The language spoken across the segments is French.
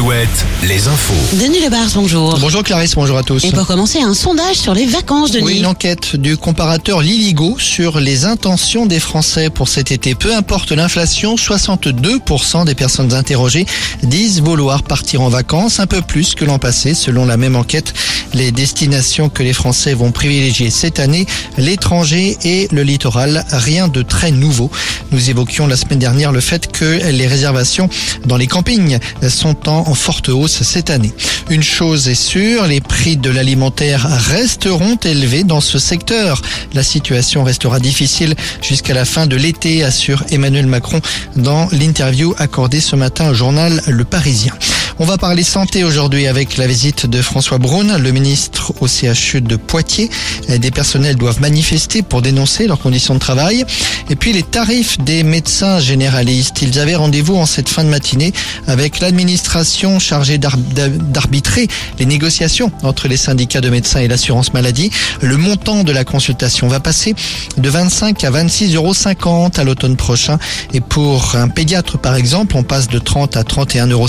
Alouette, les infos. Denis Lebars, bonjour. Bonjour Clarisse, bonjour à tous. Et pour commencer, un sondage sur les vacances, Denis. Oui, une enquête du comparateur Liligo sur les intentions des Français pour cet été. Peu importe l'inflation, 62% des personnes interrogées disent vouloir partir en vacances, un peu plus que l'an passé, selon la même enquête. Les destinations que les Français vont privilégier cette année, l'étranger et le littoral, rien de très nouveau. Nous évoquions la semaine dernière le fait que les réservations dans les campings sont en forte hausse cette année. Une chose est sûre, les prix de l'alimentaire resteront élevés dans ce secteur. La situation restera difficile jusqu'à la fin de l'été, assure Emmanuel Macron dans l'interview accordée ce matin au journal Le Parisien. On va parler santé aujourd'hui avec la visite de François Braun, le ministre au CHU de Poitiers. Des personnels doivent manifester pour dénoncer leurs conditions de travail. Et puis les tarifs des médecins généralistes. Ils avaient rendez-vous en cette fin de matinée avec l'administration chargée d'arbitrer les négociations entre les syndicats de médecins et l'assurance maladie. Le montant de la consultation va passer de 25 à 26,50 euros à l'automne prochain. Et pour un pédiatre, par exemple, on passe de 30 à 31,50 euros.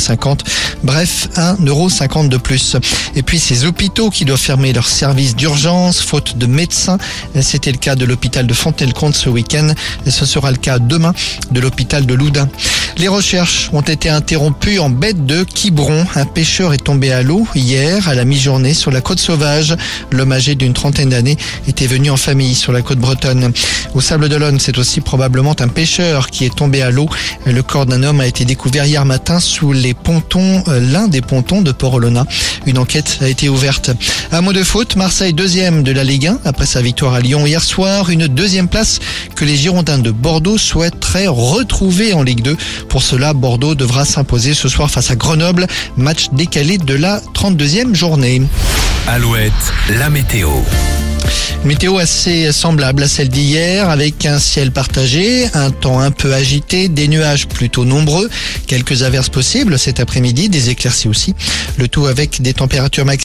Bref, 1,50€ de plus. Et puis ces hôpitaux qui doivent fermer leurs services d'urgence faute de médecins. C'était le cas de l'hôpital de Fontenay-le-Comte ce week-end ce sera le cas demain de l'hôpital de Loudun. Les recherches ont été interrompues en bête de Quiberon. Un pêcheur est tombé à l'eau hier à la mi-journée sur la côte sauvage. L'homme âgé d'une trentaine d'années était venu en famille sur la côte bretonne. Au Sable d'Olonne, c'est aussi probablement un pêcheur qui est tombé à l'eau. Le corps d'un homme a été découvert hier matin sous les pontons euh, l'un des pontons de Port-Olona. Une enquête a été ouverte. Un mot de foot, Marseille deuxième de la Ligue 1 après sa victoire à Lyon hier soir. Une deuxième place que les Girondins de Bordeaux souhaiteraient retrouver en Ligue 2. Pour cela, Bordeaux devra s'imposer ce soir face à Grenoble. Match décalé de la 32e journée. Alouette, la météo. Météo assez semblable à celle d'hier, avec un ciel partagé, un temps un peu agité, des nuages plutôt nombreux, quelques averses possibles cet après-midi, des éclaircies aussi. Le tout avec des températures maximales